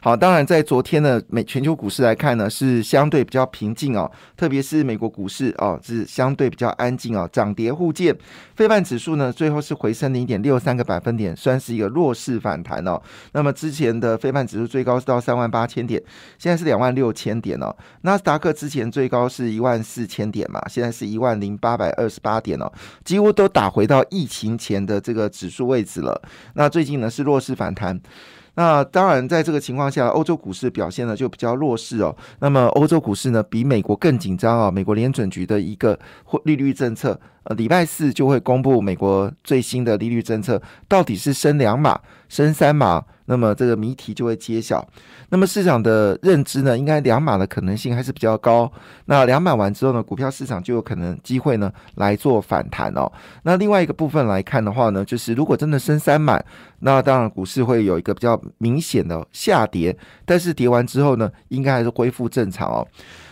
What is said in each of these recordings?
好，当然在昨天的美全球股市来看呢，是相对比较平静哦，特别是美国股市哦，是相对比较安静哦，涨跌互见。非半指数呢，最后是回升零点六三个百分点，算是一个弱势反弹哦。那么之前的非半指数最高是到三万八千点，现在是两万六千点哦。纳斯达克之前最高是一万四千点嘛，现在是一万零八百二十八点哦，几乎都打回到疫情前的这个指数位置了。那最近呢是弱势反弹。那当然，在这个情况下，欧洲股市表现呢就比较弱势哦。那么，欧洲股市呢比美国更紧张啊。美国联准局的一个利率政策，呃，礼拜四就会公布美国最新的利率政策，到底是升两码、升三码？那么这个谜题就会揭晓。那么市场的认知呢，应该两码的可能性还是比较高。那两码完之后呢，股票市场就有可能机会呢来做反弹哦。那另外一个部分来看的话呢，就是如果真的升三码，那当然股市会有一个比较明显的下跌，但是跌完之后呢，应该还是恢复正常哦。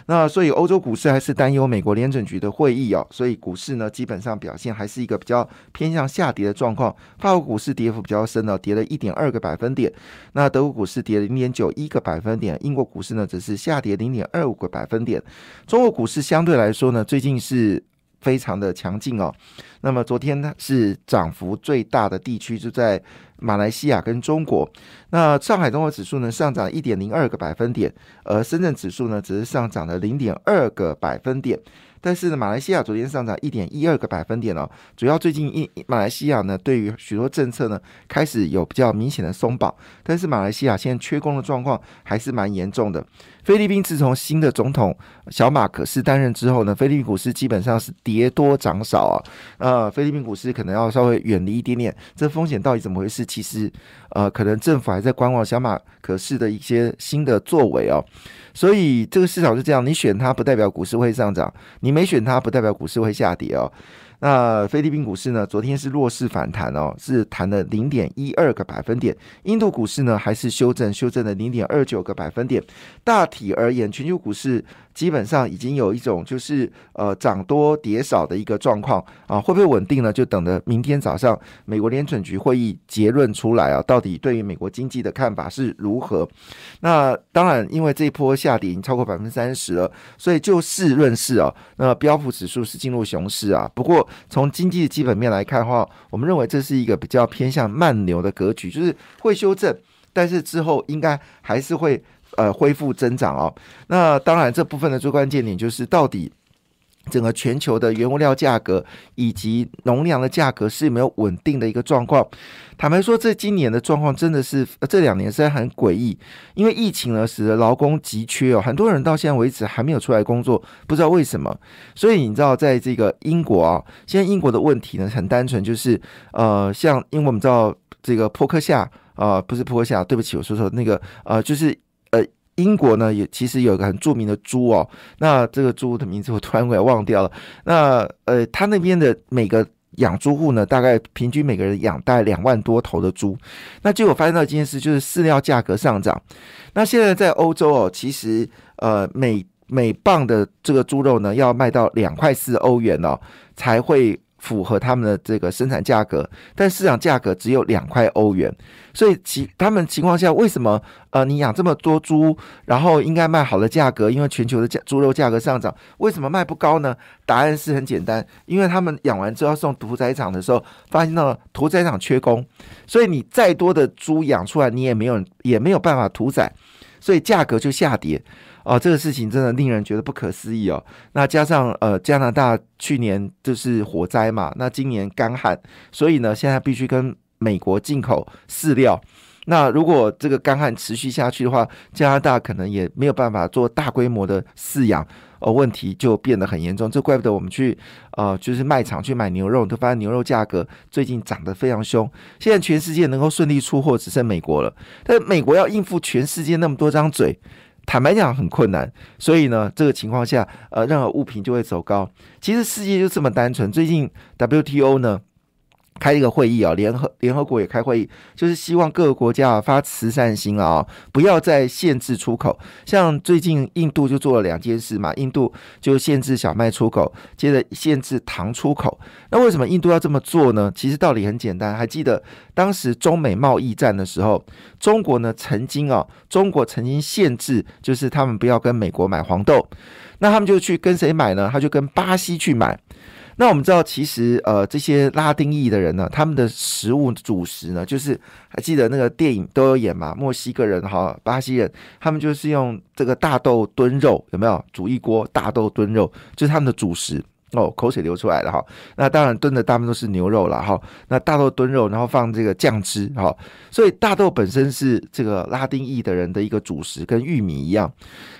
那所以欧洲股市还是担忧美国联准局的会议哦，所以股市呢基本上表现还是一个比较偏向下跌的状况。法国股市跌幅比较深呢，跌了一点二个百分点。那德国股市跌零点九一个百分点，英国股市呢则是下跌零点二五个百分点。中国股市相对来说呢，最近是非常的强劲哦。那么昨天呢是涨幅最大的地区就在马来西亚跟中国。那上海综合指数呢上涨一点零二个百分点，而深圳指数呢只是上涨了零点二个百分点。但是呢，马来西亚昨天上涨一点一二个百分点哦，主要最近一马来西亚呢，对于许多政策呢开始有比较明显的松绑，但是马来西亚现在缺工的状况还是蛮严重的。菲律宾自从新的总统小马可斯担任之后呢，菲律宾股市基本上是跌多涨少啊，呃，菲律宾股市可能要稍微远离一点点，这风险到底怎么回事？其实呃，可能政府还在观望小马可斯的一些新的作为哦。所以这个市场是这样，你选它不代表股市会上涨，你没选它不代表股市会下跌哦。那菲律宾股市呢？昨天是弱势反弹哦，是弹了零点一二个百分点。印度股市呢，还是修正，修正了零点二九个百分点。大体而言，全球股市。基本上已经有一种就是呃涨多跌少的一个状况啊，会不会稳定呢？就等着明天早上美国联准局会议结论出来啊，到底对于美国经济的看法是如何？那当然，因为这一波下跌已经超过百分之三十了，所以就事论事啊。那标普指数是进入熊市啊，不过从经济的基本面来看的话，我们认为这是一个比较偏向慢牛的格局，就是会修正，但是之后应该还是会。呃，恢复增长哦。那当然，这部分的最关键点就是到底整个全球的原物料价格以及农粮的价格是没有稳定的一个状况。坦白说，这今年的状况真的是这两年实在很诡异，因为疫情呢使得劳工急缺哦，很多人到现在为止还没有出来工作，不知道为什么。所以你知道，在这个英国啊，现在英国的问题呢很单纯，就是呃，像因为我们知道这个坡克夏啊，不是坡克夏，对不起，我说错，那个呃，就是。呃英国呢，也其实有一个很著名的猪哦，那这个猪的名字我突然给忘掉了。那呃，他那边的每个养猪户呢，大概平均每个人养大概两万多头的猪。那结果发现到一件事，就是饲料价格上涨。那现在在欧洲哦，其实呃每每磅的这个猪肉呢，要卖到两块四欧元哦，才会。符合他们的这个生产价格，但市场价格只有两块欧元，所以其他们情况下，为什么呃你养这么多猪，然后应该卖好的价格，因为全球的价猪肉价格上涨，为什么卖不高呢？答案是很简单，因为他们养完之后送屠宰场的时候，发现到屠宰场缺工，所以你再多的猪养出来，你也没有也没有办法屠宰，所以价格就下跌。哦，这个事情真的令人觉得不可思议哦。那加上呃，加拿大去年就是火灾嘛，那今年干旱，所以呢，现在必须跟美国进口饲料。那如果这个干旱持续下去的话，加拿大可能也没有办法做大规模的饲养，呃，问题就变得很严重。这怪不得我们去呃，就是卖场去买牛肉，都发现牛肉价格最近涨得非常凶。现在全世界能够顺利出货只剩美国了，但美国要应付全世界那么多张嘴。坦白讲很困难，所以呢，这个情况下，呃，任何物品就会走高。其实世界就这么单纯。最近 WTO 呢开一个会议啊，联合联合国也开会议，就是希望各个国家啊发慈善心啊，不要再限制出口。像最近印度就做了两件事嘛，印度就限制小麦出口，接着限制糖出口。那为什么印度要这么做呢？其实道理很简单，还记得当时中美贸易战的时候，中国呢曾经啊，中国曾经限制，就是他们不要跟美国买黄豆，那他们就去跟谁买呢？他就跟巴西去买。那我们知道，其实呃，这些拉丁裔的人呢，他们的食物主食呢，就是还记得那个电影都有演嘛，墨西哥人哈，巴西人，他们就是用这个大豆炖肉，有没有？煮一锅大豆炖肉，就是他们的主食哦，口水流出来了哈。那当然炖的大部分都是牛肉了哈。那大豆炖肉，然后放这个酱汁哈，所以大豆本身是这个拉丁裔的人的一个主食，跟玉米一样。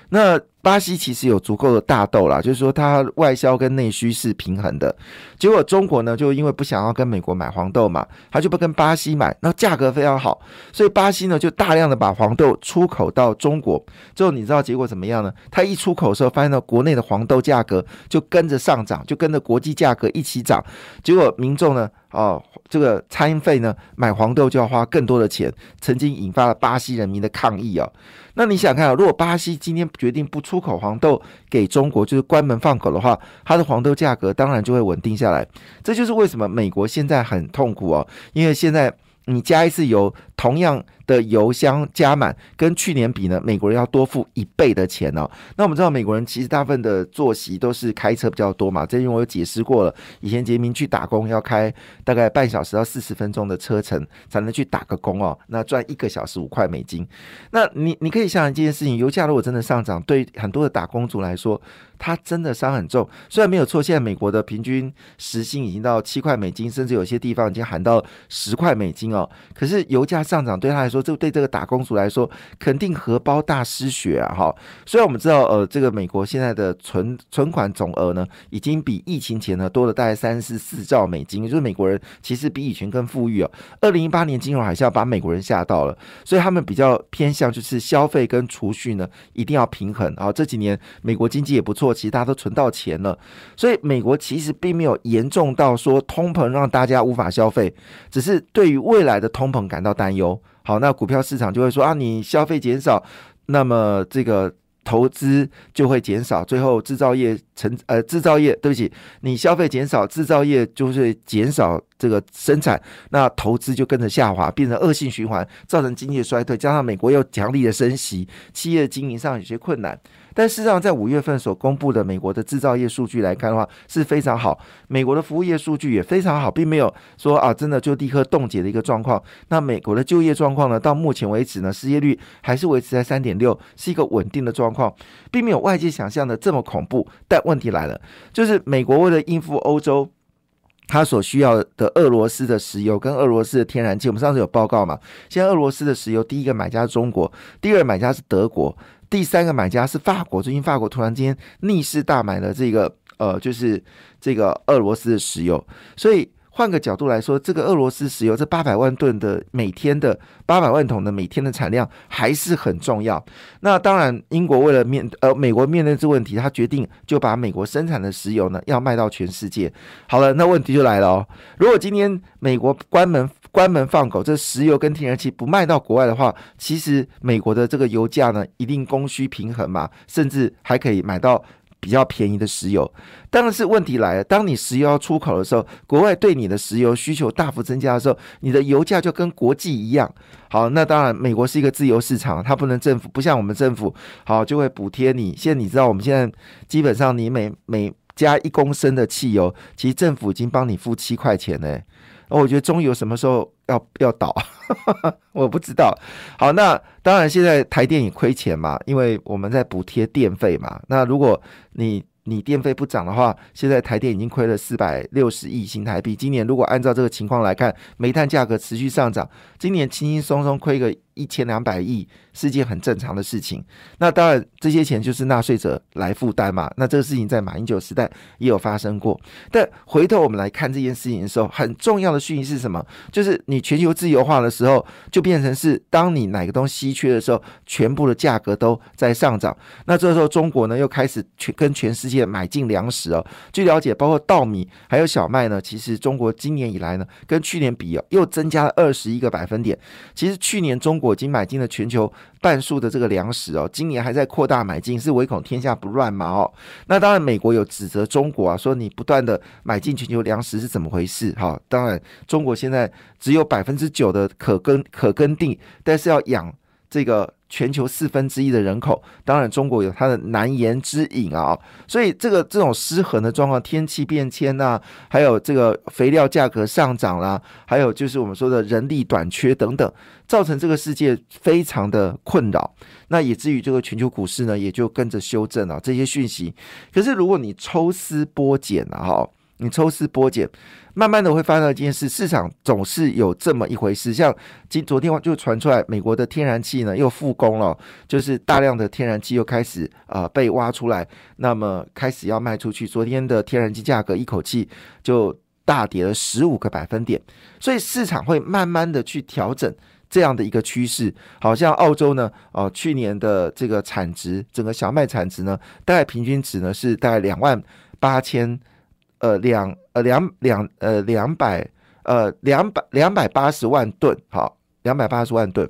那巴西其实有足够的大豆啦，就是说它外销跟内需是平衡的。结果中国呢，就因为不想要跟美国买黄豆嘛，他就不跟巴西买，那价格非常好，所以巴西呢就大量的把黄豆出口到中国。最后你知道结果怎么样呢？它一出口的时候，发现到国内的黄豆价格就跟着上涨，就跟着国际价格一起涨。结果民众呢，哦，这个餐饮费呢，买黄豆就要花更多的钱，曾经引发了巴西人民的抗议啊。那你想看啊？如果巴西今天决定不出口黄豆给中国，就是关门放狗的话，它的黄豆价格当然就会稳定下来。这就是为什么美国现在很痛苦哦，因为现在你加一次油，同样。的油箱加满，跟去年比呢，美国人要多付一倍的钱哦。那我们知道，美国人其实大部分的作息都是开车比较多嘛。这因为我有解释过了，以前杰明去打工要开大概半小时到四十分钟的车程才能去打个工哦，那赚一个小时五块美金。那你你可以想想这件事情，油价如果真的上涨，对很多的打工族来说，它真的伤很重。虽然没有错，现在美国的平均时薪已经到七块美金，甚至有些地方已经喊到十块美金哦。可是油价上涨对他来说，就对这个打工族来说，肯定荷包大失血啊！哈，虽然我们知道，呃，这个美国现在的存存款总额呢，已经比疫情前呢多了大概三十四兆美金，就是美国人其实比以前更富裕哦。二零一八年金融海啸把美国人吓到了，所以他们比较偏向就是消费跟储蓄呢一定要平衡啊。这几年美国经济也不错，或其实大家都存到钱了，所以美国其实并没有严重到说通膨让大家无法消费，只是对于未来的通膨感到担忧。好，那股票市场就会说啊，你消费减少，那么这个投资就会减少，最后制造业成呃制造业，对不起，你消费减少，制造业就会减少这个生产，那投资就跟着下滑，变成恶性循环，造成经济衰退，加上美国又强力的升息，企业经营上有些困难。但事实上，在五月份所公布的美国的制造业数据来看的话，是非常好。美国的服务业数据也非常好，并没有说啊，真的就立刻冻结的一个状况。那美国的就业状况呢？到目前为止呢，失业率还是维持在三点六，是一个稳定的状况，并没有外界想象的这么恐怖。但问题来了，就是美国为了应付欧洲，它所需要的俄罗斯的石油跟俄罗斯的天然气，我们上次有报告嘛？现在俄罗斯的石油，第一个买家是中国，第二买家是德国。第三个买家是法国，最近法国突然间逆势大买了这个呃，就是这个俄罗斯的石油，所以换个角度来说，这个俄罗斯石油这八百万吨的每天的八百万桶的每天的产量还是很重要。那当然，英国为了面呃美国面对这问题，他决定就把美国生产的石油呢要卖到全世界。好了，那问题就来了哦，如果今天美国关门。关门放狗，这石油跟天然气不卖到国外的话，其实美国的这个油价呢，一定供需平衡嘛，甚至还可以买到比较便宜的石油。但是问题来了，当你石油要出口的时候，国外对你的石油需求大幅增加的时候，你的油价就跟国际一样。好，那当然，美国是一个自由市场，它不能政府不像我们政府，好就会补贴你。现在你知道，我们现在基本上你每每加一公升的汽油，其实政府已经帮你付七块钱呢。哦我觉得中油什么时候要要倒？我不知道。好，那当然现在台电也亏钱嘛，因为我们在补贴电费嘛。那如果你你电费不涨的话，现在台电已经亏了四百六十亿新台币。今年如果按照这个情况来看，煤炭价格持续上涨，今年轻轻松松亏个一千两百亿是件很正常的事情。那当然，这些钱就是纳税者来负担嘛。那这个事情在马英九时代也有发生过。但回头我们来看这件事情的时候，很重要的讯息是什么？就是你全球自由化的时候，就变成是当你哪个东西稀缺的时候，全部的价格都在上涨。那这时候中国呢，又开始全跟全世界买进粮食哦。据了解，包括稻米还有小麦呢，其实中国今年以来呢，跟去年比哦，又增加了二十一个百分点。其实去年中国我已经买进了全球半数的这个粮食哦，今年还在扩大买进，是唯恐天下不乱嘛哦。那当然，美国有指责中国啊，说你不断的买进全球粮食是怎么回事？哈，当然，中国现在只有百分之九的可耕可耕地，但是要养这个。全球四分之一的人口，当然中国有它的难言之隐啊，所以这个这种失衡的状况，天气变迁呐，还有这个肥料价格上涨啦，还有就是我们说的人力短缺等等，造成这个世界非常的困扰，那以至于这个全球股市呢也就跟着修正了这些讯息。可是如果你抽丝剥茧了哈。你抽丝剥茧，慢慢的会发生一件事，市场总是有这么一回事。像今昨天就传出来，美国的天然气呢又复工了，就是大量的天然气又开始啊被挖出来，那么开始要卖出去。昨天的天然气价格一口气就大跌了十五个百分点，所以市场会慢慢的去调整这样的一个趋势。好像澳洲呢，哦，去年的这个产值，整个小麦产值呢，大概平均值呢是大概两万八千。呃，两呃两两呃两百呃两百两百八十万吨，好，两百八十万吨，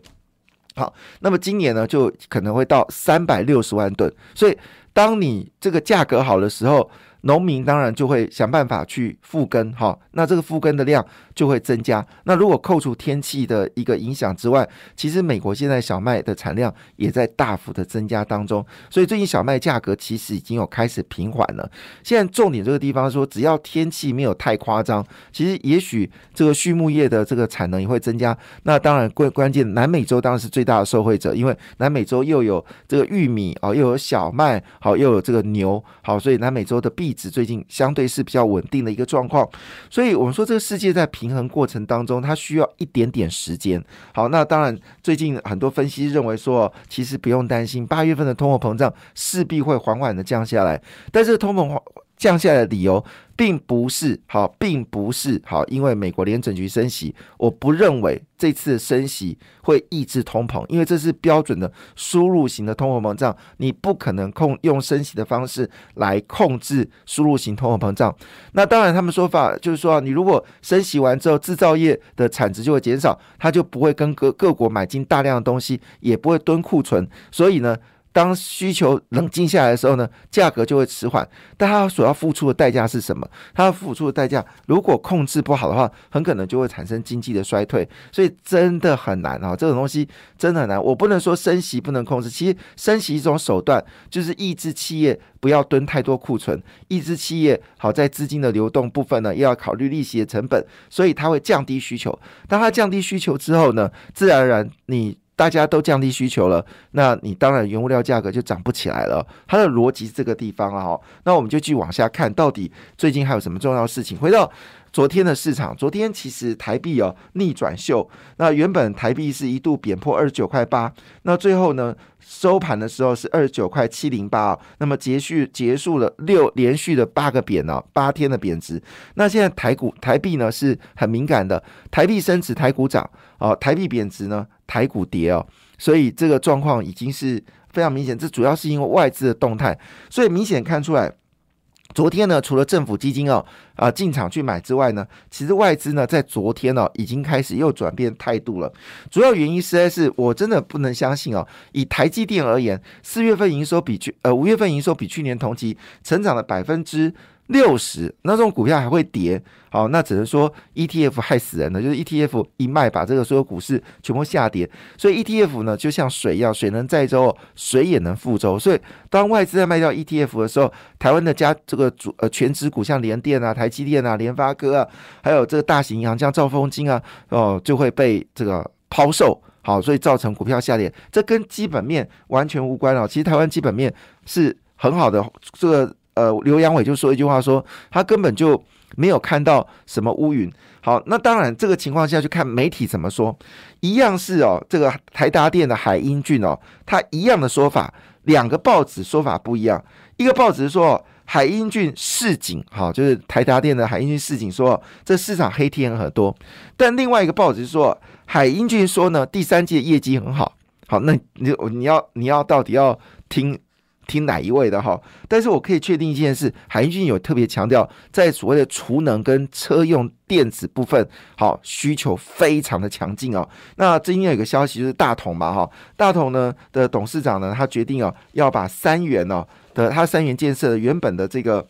好，那么今年呢，就可能会到三百六十万吨，所以当你这个价格好的时候。农民当然就会想办法去复耕，哈，那这个复耕的量就会增加。那如果扣除天气的一个影响之外，其实美国现在小麦的产量也在大幅的增加当中，所以最近小麦价格其实已经有开始平缓了。现在重点这个地方说，只要天气没有太夸张，其实也许这个畜牧业的这个产能也会增加。那当然关关键，南美洲当然是最大的受惠者，因为南美洲又有这个玉米哦，又有小麦，好，又有这个牛，好，所以南美洲的币。值最近相对是比较稳定的一个状况，所以我们说这个世界在平衡过程当中，它需要一点点时间。好，那当然最近很多分析认为说，其实不用担心，八月份的通货膨胀势必会缓缓的降下来，但是通膨降下来的理由。并不是好，并不是好，因为美国联准局升息，我不认为这次升息会抑制通膨，因为这是标准的输入型的通货膨胀，你不可能控用升息的方式来控制输入型通货膨胀。那当然，他们说法就是说，你如果升息完之后，制造业的产值就会减少，它就不会跟各各国买进大量的东西，也不会蹲库存，所以呢。当需求冷静下来的时候呢，价格就会迟缓。但它所要付出的代价是什么？它要付出的代价，如果控制不好的话，很可能就会产生经济的衰退。所以真的很难啊，这种东西真的很难。我不能说升息不能控制，其实升息一种手段，就是抑制企业不要蹲太多库存，抑制企业好在资金的流动部分呢，又要考虑利息的成本，所以它会降低需求。当它降低需求之后呢，自然而然你。大家都降低需求了，那你当然原物料价格就涨不起来了。它的逻辑这个地方了哈。那我们就继续往下看，到底最近还有什么重要事情？回到昨天的市场，昨天其实台币哦逆转秀，那原本台币是一度贬破二十九块八，那最后呢收盘的时候是二十九块七零八，那么结束结束了六连续的八个贬呢，八天的贬值。那现在台股台币呢是很敏感的，台币升值，台股涨哦，台币贬值呢？台股跌哦，所以这个状况已经是非常明显。这主要是因为外资的动态，所以明显看出来，昨天呢，除了政府基金哦啊进场去买之外呢，其实外资呢在昨天呢已经开始又转变态度了。主要原因实在是我真的不能相信哦，以台积电而言，四月份营收比去呃五月份营收比去年同期成长了百分之。六十，那这种股票还会跌，好，那只能说 ETF 害死人了，就是 ETF 一卖，把这个所有股市全部下跌。所以 ETF 呢，就像水一样，水能载舟，水也能覆舟。所以当外资在卖掉 ETF 的时候，台湾的家这个主呃全指股，像联电啊、台积电啊、联发科啊，还有这个大型银行，像兆丰金啊，哦，就会被这个抛售，好，所以造成股票下跌。这跟基本面完全无关哦。其实台湾基本面是很好的，这个。呃，刘阳伟就说一句话，说他根本就没有看到什么乌云。好，那当然这个情况下就看媒体怎么说，一样是哦，这个台达电的海英俊哦，他一样的说法，两个报纸说法不一样，一个报纸说海英俊市井，好，就是台达电的海英俊市井说这市场黑天很多，但另外一个报纸说海英俊说呢，第三季业绩很好，好，那你你要你要到底要听？听哪一位的哈？但是我可以确定一件事，韩俊有特别强调，在所谓的储能跟车用电子部分，好需求非常的强劲哦。那最近有一个消息就是大同嘛哈，大同呢的董事长呢，他决定哦要把三元哦的他三元建设的原本的这个。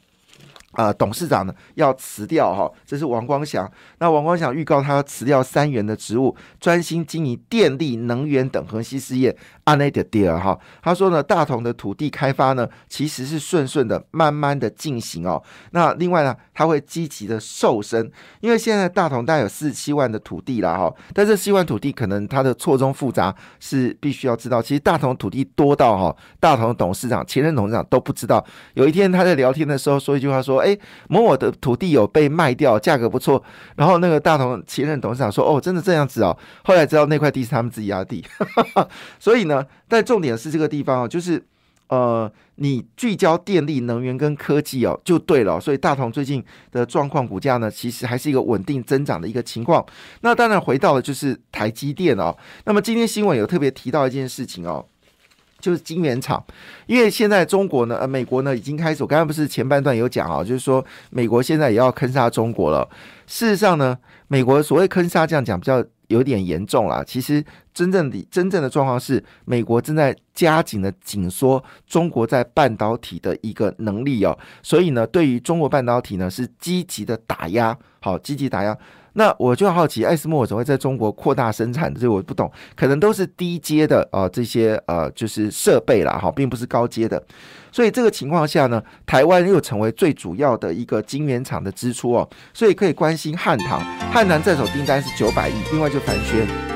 啊，董事长呢要辞掉哈，这是王光祥。那王光祥预告他要辞掉三元的职务，专心经营电力、能源等核心事业。阿内的第二哈，他说呢，大同的土地开发呢其实是顺顺的、慢慢的进行哦。那另外呢，他会积极的瘦身，因为现在大同大概有四十七万的土地了哈，但这七万土地可能它的错综复杂，是必须要知道。其实大同土地多到哈，大同董事长、前任董事长都不知道。有一天他在聊天的时候说一句话说。哎，某某的土地有被卖掉，价格不错。然后那个大同前任董事长说：“哦，真的这样子哦。”后来知道那块地是他们自己压地。所以呢，但重点是这个地方哦，就是呃，你聚焦电力、能源跟科技哦，就对了。所以大同最近的状况，股价呢，其实还是一个稳定增长的一个情况。那当然回到了就是台积电哦。那么今天新闻有特别提到一件事情哦。就是晶圆厂，因为现在中国呢，呃，美国呢已经开始。我刚才不是前半段有讲啊，就是说美国现在也要坑杀中国了。事实上呢，美国所谓坑杀这样讲比较有点严重啦。其实真正的真正的状况是，美国正在加紧的紧缩中国在半导体的一个能力哦。所以呢，对于中国半导体呢是积极的打压，好，积极打压。那我就好奇，艾斯莫怎么会在中国扩大生产？这我不懂，可能都是低阶的啊，这些呃就是设备啦，哈，并不是高阶的。所以这个情况下呢，台湾又成为最主要的一个晶圆厂的支出哦，所以可以关心汉唐，汉唐在手订单是九百亿，另外就凡轩。